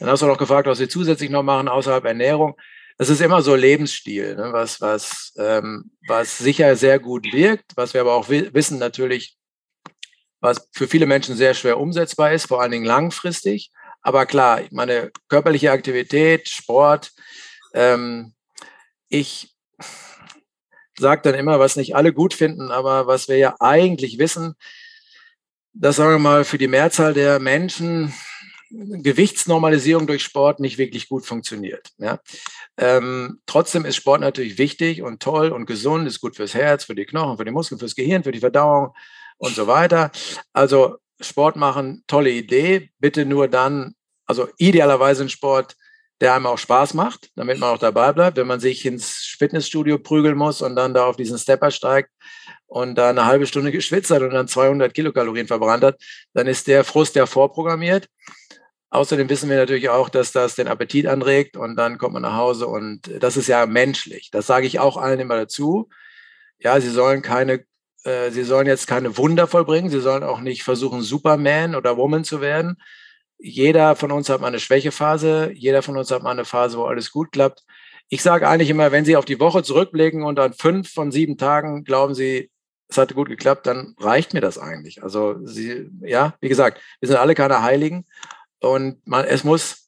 dann hast du noch gefragt, was wir zusätzlich noch machen außerhalb Ernährung. Das ist immer so Lebensstil, ne? was, was, ähm, was sicher sehr gut wirkt, was wir aber auch wissen natürlich, was für viele Menschen sehr schwer umsetzbar ist, vor allen Dingen langfristig. Aber klar, meine körperliche Aktivität, Sport, ähm, ich sage dann immer, was nicht alle gut finden, aber was wir ja eigentlich wissen, dass, sagen wir mal, für die Mehrzahl der Menschen Gewichtsnormalisierung durch Sport nicht wirklich gut funktioniert. Ja. Ähm, trotzdem ist Sport natürlich wichtig und toll und gesund, ist gut fürs Herz, für die Knochen, für die Muskeln, fürs Gehirn, für die Verdauung und so weiter. Also Sport machen, tolle Idee. Bitte nur dann, also idealerweise ein Sport, der einem auch Spaß macht, damit man auch dabei bleibt. Wenn man sich ins Fitnessstudio prügeln muss und dann da auf diesen Stepper steigt und da eine halbe Stunde geschwitzt hat und dann 200 Kilokalorien verbrannt hat, dann ist der Frust ja vorprogrammiert. Außerdem wissen wir natürlich auch, dass das den Appetit anregt und dann kommt man nach Hause und das ist ja menschlich. Das sage ich auch allen immer dazu. Ja, sie sollen keine, äh, sie sollen jetzt keine Wunder vollbringen. Sie sollen auch nicht versuchen, Superman oder Woman zu werden jeder von uns hat mal eine Schwächephase, jeder von uns hat mal eine Phase, wo alles gut klappt. Ich sage eigentlich immer, wenn Sie auf die Woche zurückblicken und an fünf von sieben Tagen glauben Sie, es hat gut geklappt, dann reicht mir das eigentlich. Also Sie, ja, wie gesagt, wir sind alle keine Heiligen und man, es muss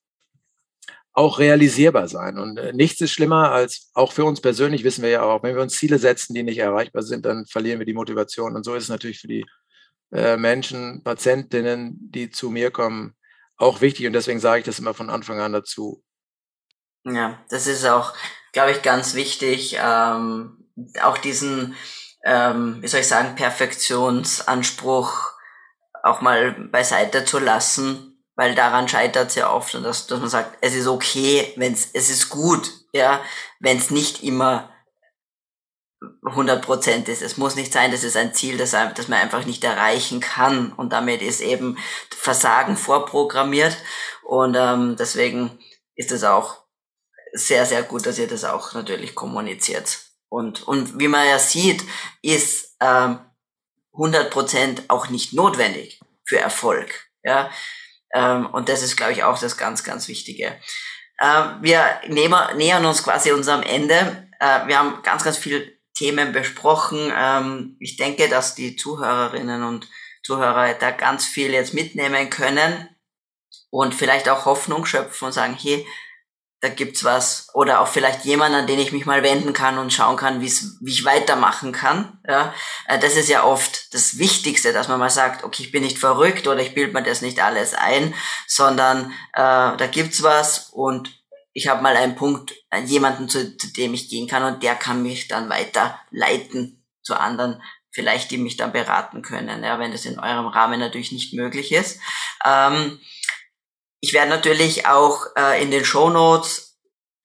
auch realisierbar sein. Und äh, nichts ist schlimmer als, auch für uns persönlich wissen wir ja auch, wenn wir uns Ziele setzen, die nicht erreichbar sind, dann verlieren wir die Motivation. Und so ist es natürlich für die äh, Menschen, Patientinnen, die zu mir kommen, auch wichtig und deswegen sage ich das immer von Anfang an dazu. Ja, das ist auch, glaube ich, ganz wichtig, ähm, auch diesen, ähm, wie soll ich sagen, Perfektionsanspruch auch mal beiseite zu lassen, weil daran scheitert es ja oft, dass, dass man sagt, es ist okay, wenn es ist gut, ja, wenn es nicht immer 100 Prozent ist. Es muss nicht sein, dass es ein Ziel, das, das man einfach nicht erreichen kann. Und damit ist eben Versagen vorprogrammiert. Und ähm, deswegen ist es auch sehr, sehr gut, dass ihr das auch natürlich kommuniziert. Und, und wie man ja sieht, ist ähm, 100 Prozent auch nicht notwendig für Erfolg. Ja, ähm, und das ist, glaube ich, auch das ganz, ganz Wichtige. Äh, wir nähern uns quasi unserem Ende. Äh, wir haben ganz, ganz viel Themen besprochen. Ähm, ich denke, dass die Zuhörerinnen und Zuhörer da ganz viel jetzt mitnehmen können und vielleicht auch Hoffnung schöpfen und sagen, hey, da gibt's was oder auch vielleicht jemand, an den ich mich mal wenden kann und schauen kann, wie ich weitermachen kann. Ja, äh, das ist ja oft das Wichtigste, dass man mal sagt, okay, ich bin nicht verrückt oder ich bilde mir das nicht alles ein, sondern äh, da gibt's was und ich habe mal einen Punkt, äh, jemanden, zu, zu dem ich gehen kann und der kann mich dann weiterleiten zu anderen, vielleicht die mich dann beraten können, ja, wenn das in eurem Rahmen natürlich nicht möglich ist. Ähm, ich werde natürlich auch äh, in den Show Notes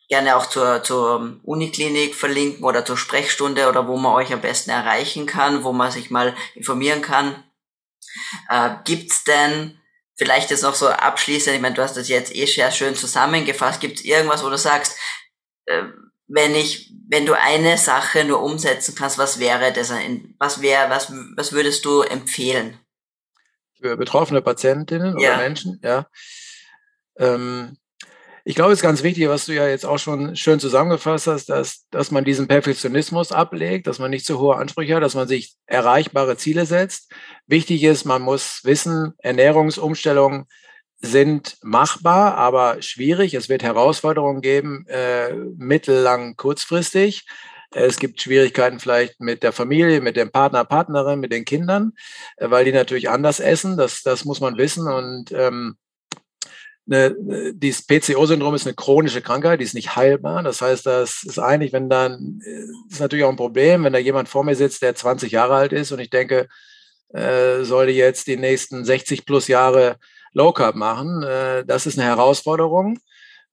gerne auch zur, zur Uniklinik verlinken oder zur Sprechstunde oder wo man euch am besten erreichen kann, wo man sich mal informieren kann. Äh, gibt's denn vielleicht jetzt noch so abschließend, ich meine, du hast das jetzt eh sehr schön zusammengefasst, gibt es irgendwas, wo du sagst, äh, wenn ich, wenn du eine Sache nur umsetzen kannst, was wäre das? Was wäre, was, was würdest du empfehlen? Für betroffene Patientinnen ja. oder Menschen, ja. Ähm, ich glaube, es ist ganz wichtig, was du ja jetzt auch schon schön zusammengefasst hast, dass, dass man diesen Perfektionismus ablegt, dass man nicht zu hohe Ansprüche hat, dass man sich erreichbare Ziele setzt. Wichtig ist, man muss wissen, Ernährungsumstellungen sind machbar, aber schwierig. Es wird Herausforderungen geben, äh, mittellang, kurzfristig. Es gibt Schwierigkeiten vielleicht mit der Familie, mit dem Partner, Partnerin, mit den Kindern, äh, weil die natürlich anders essen. Das, das muss man wissen. Und ähm, eine, dieses PCO-Syndrom ist eine chronische Krankheit, die ist nicht heilbar. Das heißt, das ist eigentlich, wenn dann, ist natürlich auch ein Problem, wenn da jemand vor mir sitzt, der 20 Jahre alt ist und ich denke, äh, sollte jetzt die nächsten 60 plus Jahre Low Carb machen. Äh, das ist eine Herausforderung.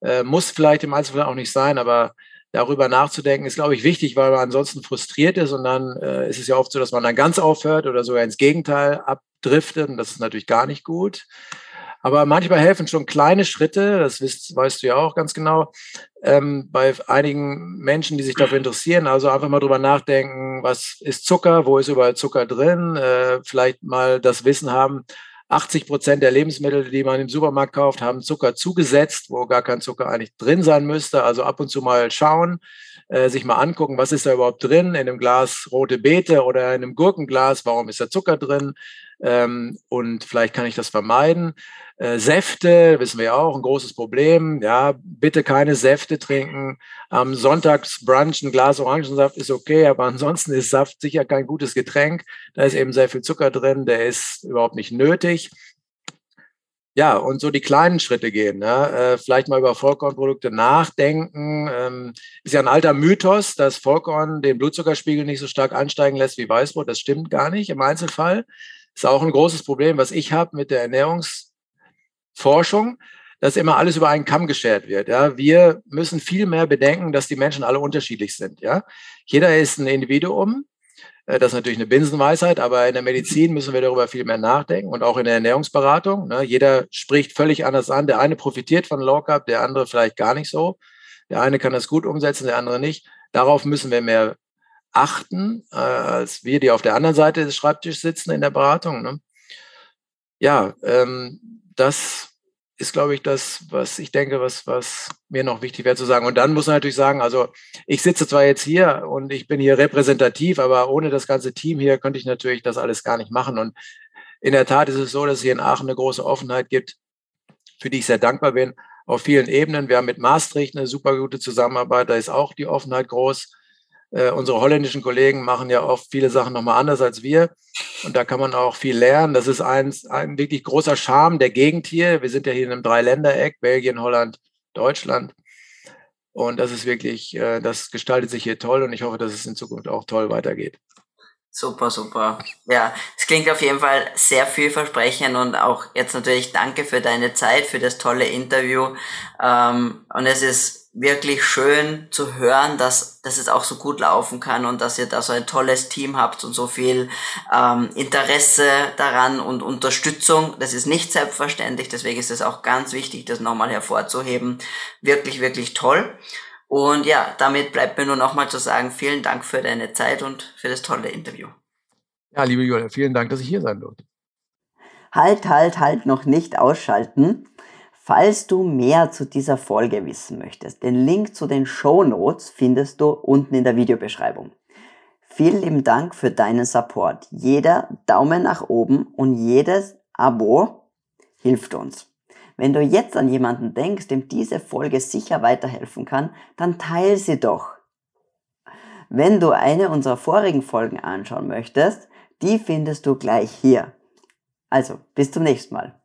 Äh, muss vielleicht im Einzelfall auch nicht sein, aber darüber nachzudenken, ist, glaube ich, wichtig, weil man ansonsten frustriert ist und dann äh, ist es ja oft so, dass man dann ganz aufhört oder sogar ins Gegenteil abdriftet und das ist natürlich gar nicht gut. Aber manchmal helfen schon kleine Schritte, das weißt, weißt du ja auch ganz genau, ähm, bei einigen Menschen, die sich dafür interessieren. Also einfach mal drüber nachdenken, was ist Zucker, wo ist überall Zucker drin, äh, vielleicht mal das Wissen haben, 80 Prozent der Lebensmittel, die man im Supermarkt kauft, haben Zucker zugesetzt, wo gar kein Zucker eigentlich drin sein müsste. Also ab und zu mal schauen, äh, sich mal angucken, was ist da überhaupt drin in einem Glas rote Beete oder in einem Gurkenglas, warum ist da Zucker drin? Ähm, und vielleicht kann ich das vermeiden. Äh, Säfte, wissen wir auch, ein großes Problem. Ja, bitte keine Säfte trinken. Am Sonntagsbrunch ein Glas Orangensaft ist okay, aber ansonsten ist Saft sicher kein gutes Getränk. Da ist eben sehr viel Zucker drin, der ist überhaupt nicht nötig. Ja, und so die kleinen Schritte gehen. Ne? Äh, vielleicht mal über Vollkornprodukte nachdenken. Ähm, ist ja ein alter Mythos, dass Vollkorn den Blutzuckerspiegel nicht so stark ansteigen lässt wie Weißbrot. Das stimmt gar nicht im Einzelfall. Ist auch ein großes Problem, was ich habe mit der Ernährungsforschung, dass immer alles über einen Kamm geschert wird. Ja, wir müssen viel mehr bedenken, dass die Menschen alle unterschiedlich sind. Ja, jeder ist ein Individuum. Äh, das ist natürlich eine Binsenweisheit, aber in der Medizin müssen wir darüber viel mehr nachdenken und auch in der Ernährungsberatung. Ne? Jeder spricht völlig anders an. Der eine profitiert von Low Carb, der andere vielleicht gar nicht so. Der eine kann das gut umsetzen, der andere nicht. Darauf müssen wir mehr achten, äh, als wir, die auf der anderen Seite des Schreibtisches sitzen in der Beratung. Ne? Ja, ähm, das ist, glaube ich, das, was ich denke, was, was mir noch wichtig wäre zu sagen. Und dann muss man natürlich sagen, also ich sitze zwar jetzt hier und ich bin hier repräsentativ, aber ohne das ganze Team hier könnte ich natürlich das alles gar nicht machen. Und in der Tat ist es so, dass es hier in Aachen eine große Offenheit gibt, für die ich sehr dankbar bin, auf vielen Ebenen. Wir haben mit Maastricht eine super gute Zusammenarbeit, da ist auch die Offenheit groß. Äh, unsere holländischen Kollegen machen ja oft viele Sachen nochmal anders als wir. Und da kann man auch viel lernen. Das ist ein, ein wirklich großer Charme der Gegend hier. Wir sind ja hier in einem Dreiländereck, Belgien, Holland, Deutschland. Und das ist wirklich, äh, das gestaltet sich hier toll und ich hoffe, dass es in Zukunft auch toll weitergeht. Super, super. Ja, es klingt auf jeden Fall sehr vielversprechend und auch jetzt natürlich danke für deine Zeit, für das tolle Interview. Ähm, und es ist wirklich schön zu hören, dass, dass es auch so gut laufen kann und dass ihr da so ein tolles Team habt und so viel ähm, Interesse daran und Unterstützung. Das ist nicht selbstverständlich, deswegen ist es auch ganz wichtig, das nochmal hervorzuheben. Wirklich, wirklich toll. Und ja, damit bleibt mir nur nochmal zu sagen, vielen Dank für deine Zeit und für das tolle Interview. Ja, liebe Julia, vielen Dank, dass ich hier sein durfte. Halt, halt, halt, noch nicht ausschalten. Falls du mehr zu dieser Folge wissen möchtest, den Link zu den Show Notes findest du unten in der Videobeschreibung. Vielen lieben Dank für deinen Support. Jeder Daumen nach oben und jedes Abo hilft uns. Wenn du jetzt an jemanden denkst, dem diese Folge sicher weiterhelfen kann, dann teile sie doch. Wenn du eine unserer vorigen Folgen anschauen möchtest, die findest du gleich hier. Also, bis zum nächsten Mal.